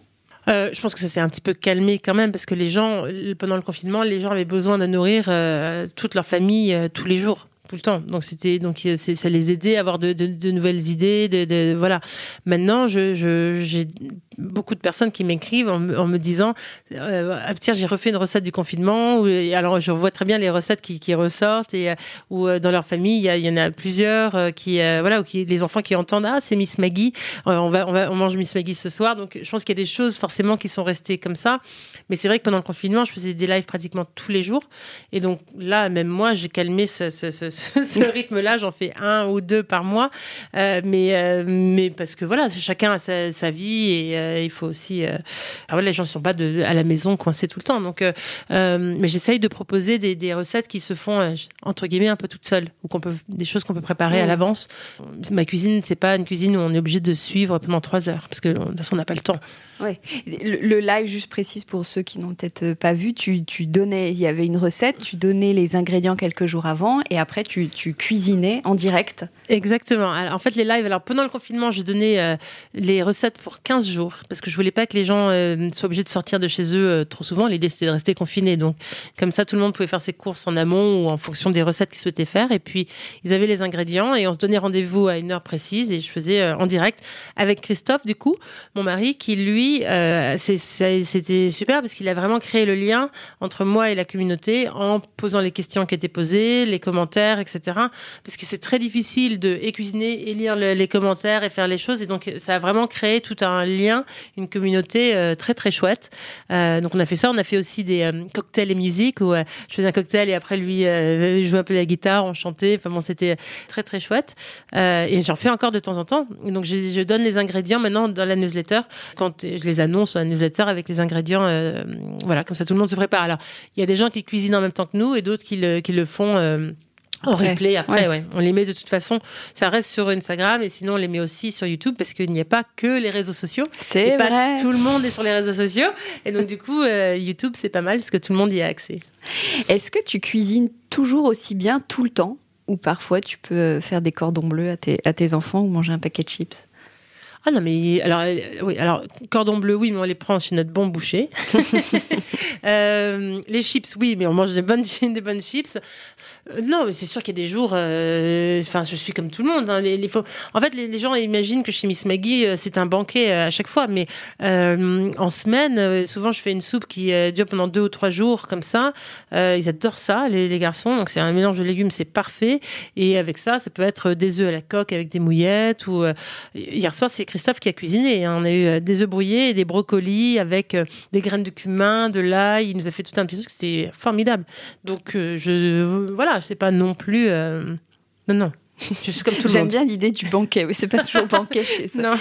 Je pense que ça s'est un petit peu calmé quand même parce que les gens, pendant le confinement, les gens avaient besoin de nourrir toute leur famille tous les jours tout le temps. Donc c'était donc ça les aidait à avoir de, de, nouvelles idées. De, voilà. Maintenant, je j'ai beaucoup de personnes qui m'écrivent en, me disant euh, ah, tiens j'ai refait une recette du confinement alors je vois très bien les recettes qui, qui ressortent et euh, ou euh, dans leur famille il y, y, en a plusieurs qui voilà ou qui les enfants qui entendent ah c'est Miss Maggie on va on va on mange Miss Maggie ce soir. Donc je pense qu'il y a des choses forcément qui sont restées comme ça. Mais c'est vrai que pendant le confinement je faisais des lives pratiquement tous les jours. Et donc là même moi j'ai calmé ce, ce, ce, ce rythme là j'en fais un ou deux par mois. Mais mais parce que voilà chacun a sa, sa vie et il faut aussi. Euh, les gens ne sont pas de, à la maison coincés tout le temps. Donc, euh, mais j'essaye de proposer des, recettes qui se font entre guillemets un peu toutes seules, ou qu'on peut des choses qu'on peut préparer à l'avance. Ma cuisine, c'est pas une cuisine où on est obligé de suivre pendant trois heures, parce que de toute façon, on n'a pas le temps.
Ouais. Le, live, juste précise pour ceux qui n'ont peut-être pas vu, tu, tu, donnais, il y avait une recette, tu donnais les ingrédients quelques jours avant, et après tu, tu cuisinais en direct.
Exactement. Alors, en fait, les lives, alors pendant le confinement, je donnais les recettes pour 15 jours parce que je voulais pas que les gens euh, soient obligés de sortir de chez eux euh, trop souvent. L'idée c'était de rester confinés. Donc comme ça, tout le monde pouvait faire ses courses en amont ou en fonction des recettes qu'ils souhaitaient faire. Et puis ils avaient les ingrédients et on se donnait rendez-vous à une heure précise et je faisais euh, en direct avec Christophe du coup, mon mari, qui lui c'était super parce qu'il a vraiment créé le lien entre moi et la communauté en posant les questions qui étaient posées, les commentaires, etc. Parce que c'est très difficile de et cuisiner et lire les commentaires et faire les choses. Et donc ça a vraiment créé tout un lien une communauté euh, très très chouette. Euh, donc on a fait ça, on a fait aussi des euh, cocktails et musique où je faisais un cocktail et après lui jouait un peu la guitare, on chantait. Enfin bon, c'était très très chouette. et j'en fais encore de temps en temps. Donc je, donne les ingrédients maintenant dans la newsletter quand je les annonce dans la newsletter avec les ingrédients. voilà, comme ça tout le monde se prépare. Alors il y a des gens qui cuisinent en même temps que nous et d'autres qui le font en replay après, ouais. On les met de toute façon, ça reste sur Instagram et sinon on les met aussi sur YouTube parce qu'il n'y a pas que les réseaux sociaux.
C'est vrai. Pas
tout le monde est sur les réseaux sociaux et donc du coup euh, YouTube c'est pas mal parce que tout le monde y a accès.
Est-ce que tu cuisines toujours aussi bien tout le temps ou parfois tu peux faire des cordons bleus à tes, à tes enfants ou manger un paquet de chips?
Ah non, mais alors, euh, oui, alors, cordon bleu, oui, mais on les prend chez notre bon boucher. euh, les chips, oui, mais on mange des bonnes, des bonnes chips. Euh, non, mais c'est sûr qu'il y a des jours, euh, enfin, je suis comme tout le monde. Hein, les, les En fait, les, gens imaginent que chez Miss Maggie, c'est un banquet à chaque fois, mais en semaine, souvent, je fais une soupe qui dure pendant deux ou trois jours, comme ça. ils adorent ça, les, les garçons. Donc, c'est un mélange de légumes, c'est parfait. Et avec ça, ça peut être des œufs à la coque avec des mouillettes. Ou hier soir, c'est Christophe qui a cuisiné. Hein. On a eu euh, des œufs brouillés et des brocolis avec euh, des graines de cumin, de l'ail. Il nous a fait tout un petit truc. C'était formidable. Donc, euh, je, voilà, c'est pas non plus. Non, non. Comme tout le monde.
J'aime bien l'idée du banquet. Oui, c'est pas toujours banquet chez ça. Non.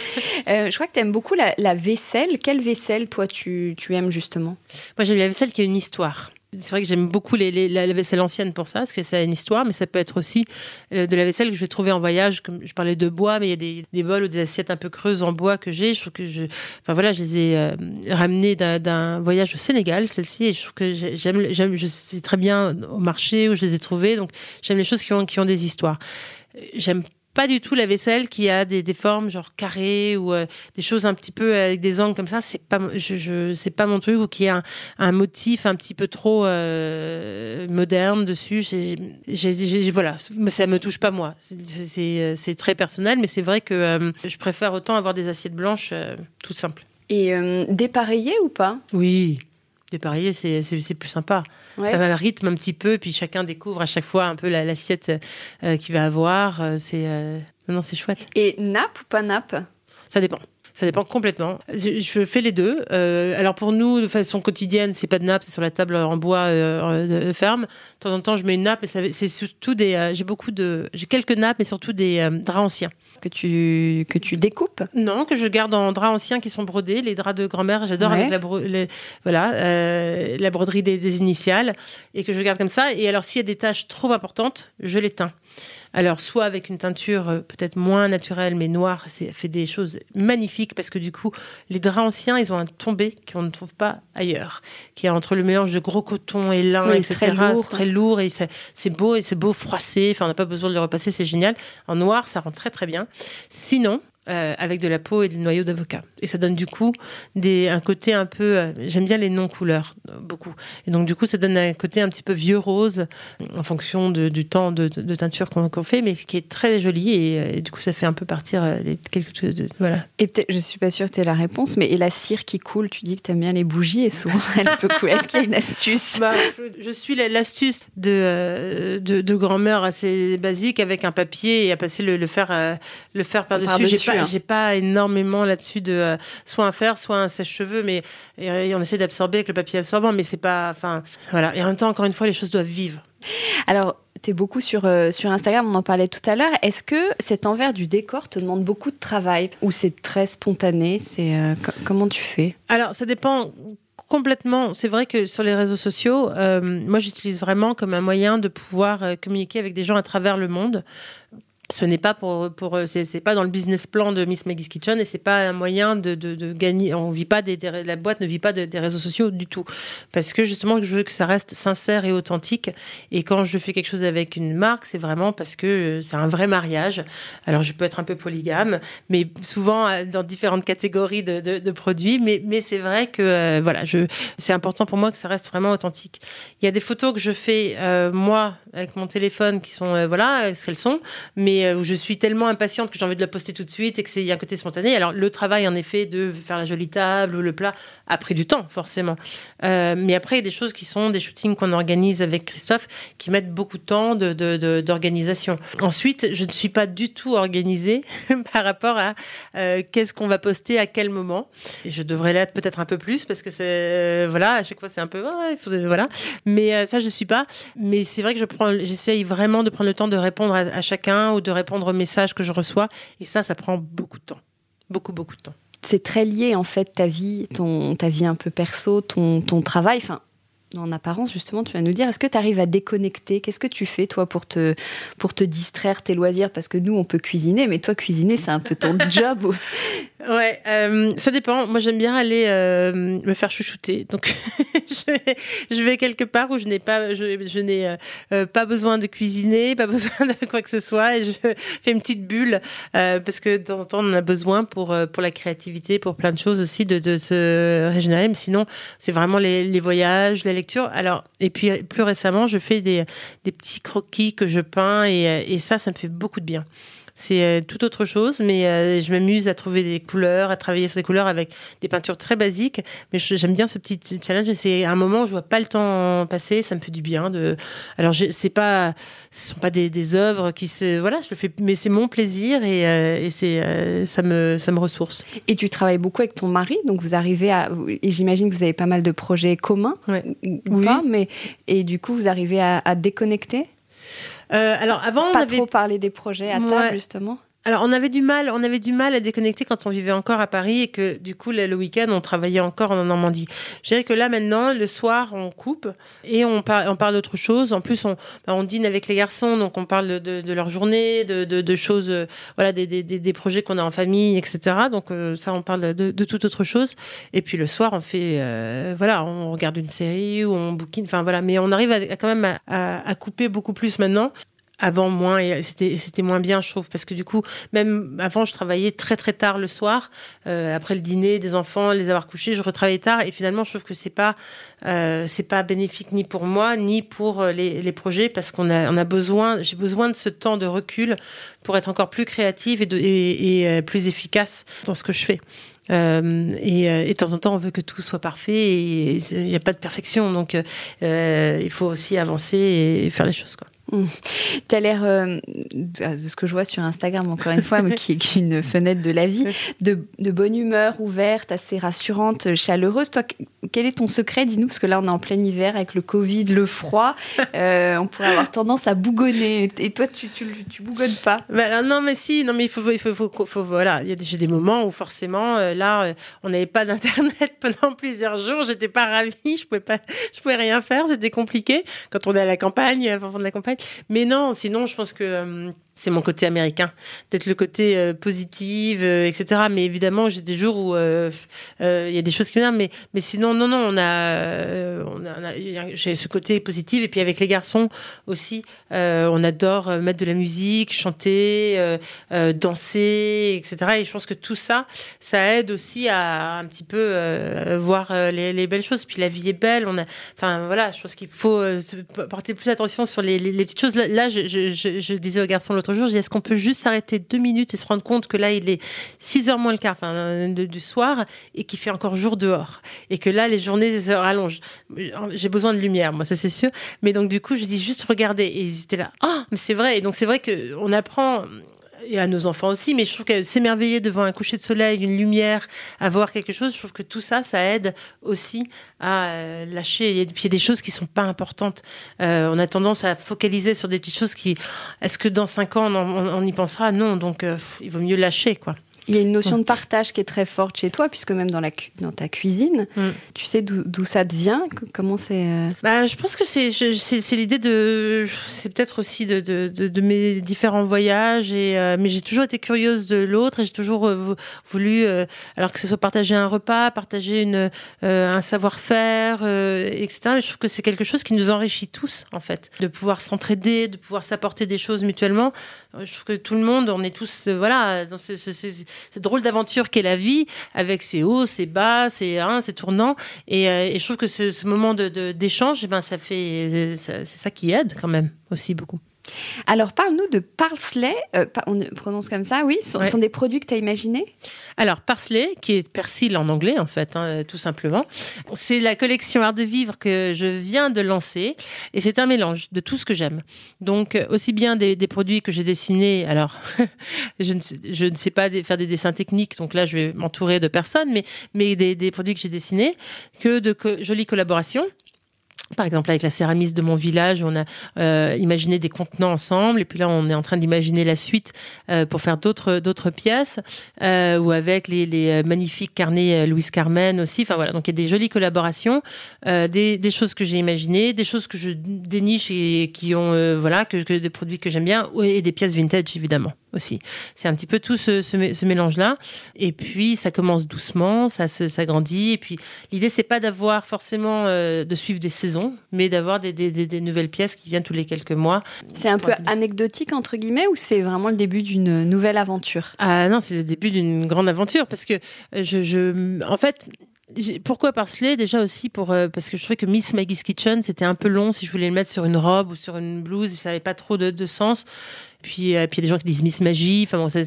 je crois que tu aimes beaucoup la, la, vaisselle. Quelle vaisselle, toi, tu, tu aimes justement?
Moi, j'aime la vaisselle qui a une histoire. C'est vrai que j'aime beaucoup les, la, vaisselle ancienne pour ça, parce que ça a une histoire, mais ça peut être aussi euh, de la vaisselle que je vais trouver en voyage. Comme je parlais de bois, mais il y a des, bols ou des assiettes un peu creuses en bois que j'ai. Je trouve que je, enfin voilà, je les ai euh, ramenées d'un voyage au Sénégal, celle-ci, et je trouve que j'aime, j'aime, je sais très bien au marché où je les ai trouvées, donc j'aime les choses qui ont, qui ont des histoires. J'aime pas du tout la vaisselle qui a des, des formes genre carrées ou euh, des choses un petit peu avec des angles comme ça. C'est pas je, je c'est pas mon truc ou qui a un, un, motif un petit peu trop euh, moderne dessus. J'ai, j'ai, voilà. Ça me touche pas moi. C'est, c'est, très personnel mais c'est vrai que euh, je préfère autant avoir des assiettes blanches tout simple.
Et dépareillées ou pas?
Oui dépareillées c'est, c'est, c'est plus sympa ça va rythme un petit peu, puis chacun découvre à chaque fois un peu l'assiette euh, qu'il va avoir. Euh, c'est euh, non, c'est chouette.
Et nappe ou pas nappe
Ça dépend. Ça dépend complètement. Je, fais les deux. Euh, alors pour nous, de façon quotidienne, c'est pas de nappe, c'est sur la table en bois euh, ferme. De temps en temps, je mets une nappe, mais c'est surtout des. Euh, j'ai beaucoup de, j'ai quelques nappes, mais surtout des draps anciens
que tu que tu découpes.
Non, que je garde en draps anciens qui sont brodés, les draps de grand-mère. J'adore avec la voilà la broderie des, des, initiales et que je garde comme ça. Et alors s'il y a des tâches trop importantes, je les teins. Alors, soit avec une teinture euh, peut-être moins naturelle, mais noire, c'est fait des choses magnifiques parce que du coup, les draps anciens, ils ont un tombé qu'on ne trouve pas ailleurs, qui est entre le mélange de gros coton et lin, etc. C'est très lourd, très lourd et c'est beau et c'est beau froissé. Enfin, on n'a pas besoin de le repasser, c'est génial. En noir, ça rend très très bien. Sinon, euh, avec de la peau et des noyaux d'avocat. Et ça donne du coup des, un côté un peu. Euh, j'aime bien les non-couleurs, euh, beaucoup. Et donc, du coup, ça donne un côté un petit peu vieux rose en fonction du temps de, teinture qu'on fait, mais qui est très joli. Et, du coup, ça fait un peu partir les, quelques. voilà.
Et peut-être, je suis pas sûre que tu aies la réponse, mais et la cire qui coule, tu dis que tu aimes bien les bougies et souvent elle peut couler. Est-ce qu'il y a une astuce?
Bah, je, suis l'astuce de, de, grand-mère assez basique avec un papier et à passer le, le fer, le fer par-dessus. Hein. J'ai pas énormément là-dessus de euh, soit un fer, soit un sèche-cheveux, mais on essaie d'absorber avec le papier absorbant, mais c'est pas, enfin, voilà. Et en même temps, encore une fois, les choses doivent vivre.
Alors, tu es beaucoup sur, euh, sur Instagram, on en parlait tout à l'heure. Est-ce que cet envers du décor te demande beaucoup de travail ou c'est très spontané? C'est euh, Comment tu fais?
Alors, ça dépend complètement. C'est vrai que sur les réseaux sociaux, moi j'utilise vraiment comme un moyen de pouvoir communiquer avec des gens à travers le monde ce n'est pas pour, pour c'est pas dans le business plan de Miss Maggie's Kitchen et c'est pas un moyen de, gagner. On vit pas des, la boîte ne vit pas des réseaux sociaux du tout parce que justement je veux que ça reste sincère et authentique. Et quand je fais quelque chose avec une marque, c'est vraiment parce que c'est un vrai mariage. Alors je peux être un peu polygame, mais souvent euh, dans différentes catégories de, produits. Mais, c'est vrai que euh, voilà, c'est important pour moi que ça reste vraiment authentique. Il y a des photos que je fais euh, moi avec mon téléphone qui sont voilà ce qu'elles sont, mais euh, où je suis tellement impatiente que j'ai envie de la poster tout de suite et que c'est un côté spontané. Alors le travail en effet de faire la jolie table ou le plat a pris du temps forcément. Euh, mais après il y a des choses qui sont des shootings qu'on organise avec Christophe qui mettent beaucoup de temps d'organisation. Ensuite, je ne suis pas du tout organisée par rapport à euh, qu'est-ce qu'on va poster à quel moment. Je devrais l'être peut-être un peu plus parce que c'est voilà à chaque fois c'est un peu voilà. Mais ça je suis pas. Mais c'est vrai que je prends j'essaye vraiment de prendre le temps de répondre à, à chacun ou de répondre aux messages que je reçois. Et ça, ça prend beaucoup de temps. Beaucoup, beaucoup de temps.
C'est très lié, en fait, ta vie, ton, ta vie un peu perso, ton, ton travail. Enfin, en apparence, justement, tu vas nous dire, est-ce que tu arrives à déconnecter? Qu'est-ce que tu fais, toi, pour te, pour te distraire, tes loisirs? Parce que nous, on peut cuisiner, mais toi, cuisiner, c'est un peu ton job.
Ouais, euh, ça dépend. Moi, j'aime bien aller euh, me faire chouchouter. Donc, je, vais, je, vais, quelque part où je n'ai pas, je, je n'ai euh, pas besoin de cuisiner, pas besoin de quoi que ce soit, et je fais une petite bulle parce que de temps en temps, on en a besoin pour pour la créativité, pour plein de choses aussi, de, de se régénérer. Mais sinon, c'est vraiment les, les voyages, la Alors, et puis plus récemment, je fais des petits croquis que je peins, et ça, ça me fait beaucoup de bien c'est euh, tout autre chose, mais euh, je m'amuse à trouver des couleurs, à travailler sur des couleurs avec des peintures très basiques. Mais j'aime bien ce petit challenge. C'est un moment où je vois pas le temps passer, ça me fait du bien. De... Alors c'est pas, ce sont pas des, des, œuvres qui se, voilà, je le fais, mais c'est mon plaisir et, euh, et c'est, ça me, ça me ressource.
Et tu travailles beaucoup avec ton mari, donc vous arrivez à, et j'imagine que vous avez pas mal de projets communs, ou, oui. pas, mais et du coup vous arrivez à, à déconnecter?
Euh, alors avant,
pas
on avait
trop parlé des projets à table justement.
Alors on avait du mal, on avait du mal à déconnecter quand on vivait encore à Paris et que du coup le, week-end on travaillait encore en Normandie. Je dirais que là maintenant le soir on coupe et on, parle d'autre chose. En plus on, bah, on dîne avec les garçons donc on parle de, leur journée, de, choses, euh, voilà des, projets qu'on a en famille, etc. Donc euh, ça on parle de, toute autre chose. Et puis le soir on fait euh, voilà on regarde une série ou on bouquine, enfin voilà. Mais on arrive quand même à couper beaucoup plus maintenant avant moins c'était c'était moins bien je trouve parce que du coup même avant je travaillais très très tard le soir euh, après le dîner des enfants les avoir couchés je retravaillais tard et finalement je trouve que c'est pas euh, c'est pas bénéfique ni pour moi ni pour euh, les, les projets parce qu'on a on a besoin j'ai besoin de ce temps de recul pour être encore plus créative et, plus efficace dans ce que je fais et, de temps en temps, on veut que tout soit parfait et il n'y a pas de perfection. Donc, il faut aussi avancer et faire les choses. Quoi.
Mmh. Tu as l'air, euh, de ce que je vois sur Instagram, encore une fois, mais qui est une fenêtre de la vie, de, bonne humeur, ouverte, assez rassurante, chaleureuse. Toi, quel est ton secret? Dis-nous, parce que là, on est en plein hiver avec le Covid, le froid. Euh, on pourrait avoir tendance à bougonner. Et toi, tu, tu, tu bougonnes pas?
Bah, Non, mais si. Non, mais il faut, il faut, faut, voilà. Il y a des, des moments où forcément, euh, là, on n'avait pas d'internet pendant plusieurs jours. J'étais pas ravie. Je pouvais pas, je pouvais rien faire. C'était compliqué quand on est à la campagne, à fond de la campagne. Mais non, sinon, je pense que euh, c'est mon côté américain, peut-être le côté euh, positif, euh, etc. Mais évidemment, j'ai des jours où il y a des choses qui m'énervent, mais mais sinon, non, non, on a, on a, j'ai ce côté positif. Et puis avec les garçons aussi, on adore mettre de la musique, chanter, danser, etc. Et je pense que tout ça, ça aide aussi à un petit peu voir les, les, belles choses. Puis la vie est belle. On a, enfin voilà, je pense qu'il faut porter plus attention sur les, petites choses. Là, je, je, je, disais aux garçons l'autre jour, est-ce qu'on peut juste s'arrêter deux minutes et se rendre compte que là, il est 6 heures moins le quart enfin, du soir et qu'il fait encore jour dehors et que là, les journées se rallongent. J'ai besoin de lumière, moi, ça c'est sûr. Mais donc, du coup, je dis juste regardez. Et ils étaient là, ah, mais c'est vrai. Et donc, c'est vrai qu'on apprend et à nos enfants aussi, mais je trouve que s'émerveiller devant un coucher de soleil, une lumière, à voir quelque chose, je trouve que tout ça, ça aide aussi à euh, lâcher. Il y des choses qui sont pas importantes. Euh, on a tendance à focaliser sur des petites choses qui, est-ce que dans cinq ans on, y pensera? Non, donc euh, il vaut mieux lâcher, quoi.
Il y a une notion de partage qui est très forte chez toi, puisque même dans, la dans ta cuisine, mm. tu sais d'où ça te vient Comment c'est euh
bah, Je pense que c'est l'idée de. C'est peut-être aussi de, de, de, mes différents voyages. Et, euh, mais j'ai toujours été curieuse de l'autre et j'ai toujours euh, voulu, alors que ce soit partager un repas, partager une, un savoir-faire, etc. Mais je trouve que c'est quelque chose qui nous enrichit tous, en fait. De pouvoir s'entraider, de pouvoir s'apporter des choses mutuellement. Je trouve que tout le monde, on est tous, voilà, dans ce, cette drôle d'aventure qu'est la vie, avec ses hauts, ses bas, ses, hein, ses tournants. Et, euh, et, je trouve que ce, ce moment d'échange, de, eh ben, ça fait, c'est ça qui aide quand même aussi beaucoup.
Alors, parle-nous de parsley. Euh, on prononce comme ça, oui. Ce sont des produits que tu as imaginés?
Alors, parsley, qui est persil en anglais, en fait, hein, tout simplement. C'est la collection Art de Vivre que je viens de lancer. Et c'est un mélange de tout ce que j'aime. Donc, euh, aussi bien des, produits que j'ai dessinés. Alors, je, ne, sais pas faire des dessins techniques. Donc là, je vais m'entourer de personnes. Mais, mais des, produits que j'ai dessinés, que de jolies collaborations par exemple, avec la céramiste de mon village, on a euh, imaginé des contenants ensemble, et puis là, on est en train d'imaginer la suite euh, pour faire d'autres pièces, euh, ou avec les, les magnifiques carnets Louise Carmen aussi. Enfin voilà, donc il y a des jolies collaborations, des, des, choses que j'ai imaginées, des choses que je déniche et qui ont voilà que, que des produits que j'aime bien, et des pièces vintage évidemment aussi. C'est un petit peu tout ce, ce, mélange-là. Et puis, ça commence doucement, ça s'agrandit. Et puis, l'idée, c'est pas d'avoir forcément euh, de suivre des saisons, mais d'avoir des, des, des, nouvelles pièces qui viennent tous les quelques mois.
C'est un peu anecdotique, entre guillemets, ou c'est vraiment le début d'une nouvelle aventure?
Ah non, c'est le début d'une grande aventure parce que je, je en fait, pourquoi Parsley Déjà aussi pour euh, parce que je trouvais que Miss Maggie's Kitchen c'était un peu long si je voulais le mettre sur une robe ou sur une blouse, ça n'avait pas trop de, de sens. Puis, euh, puis il y a des gens qui disent Miss Magie, enfin bon, ça,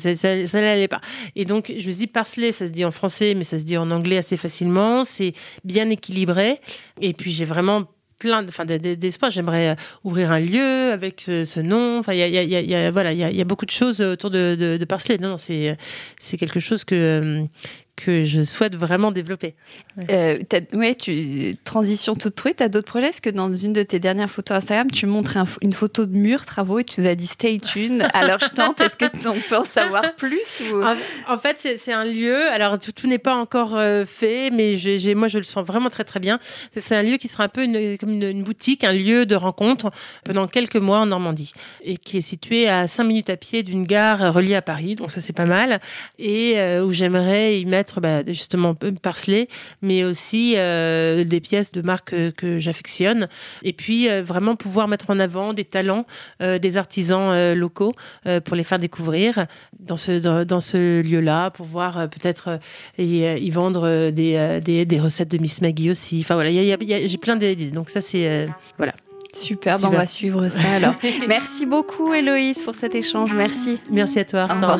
n'allait pas. Et donc je me dis Parsley, ça se dit en français, mais ça se dit en anglais assez facilement. C'est bien équilibré. Et puis j'ai vraiment plein d'espoir. J'aimerais euh, ouvrir un lieu avec ce, nom. Enfin, il y a, voilà, il y a, beaucoup de choses autour de, de, de Parsley. Non, non c'est quelque chose que que je souhaite vraiment développer.
Euh, ouais, tu, transition toute truite. Tu as d'autres projets? Est-ce que dans une de tes dernières photos Instagram, tu montres une photo de mur, travaux, et tu nous as dit stay tuned. Alors je tente, est-ce que tu peux en savoir plus
en, fait, c'est un lieu, alors tout, n'est pas encore euh, fait, mais moi je le sens vraiment très très bien. C'est un lieu qui sera un peu une, comme une, boutique, un lieu de rencontre pendant quelques mois en Normandie, et qui est situé à 5 minutes à pied d'une gare reliée à Paris, donc ça c'est pas mal, et euh, où j'aimerais y mettre bah, justement parsley, mais aussi euh, des pièces de marques que, j'affectionne. Et puis euh, vraiment pouvoir mettre en avant des talents euh, des artisans locaux pour les faire découvrir dans ce, dans, ce lieu-là, pouvoir peut-être y, vendre des, des, recettes de Miss Maggie aussi. Enfin voilà, j'ai plein d'idées. Donc ça, c'est... voilà.
Super, on va suivre ça alors. Merci beaucoup Héloïse pour cet échange. Merci.
Merci à toi.
Au revoir.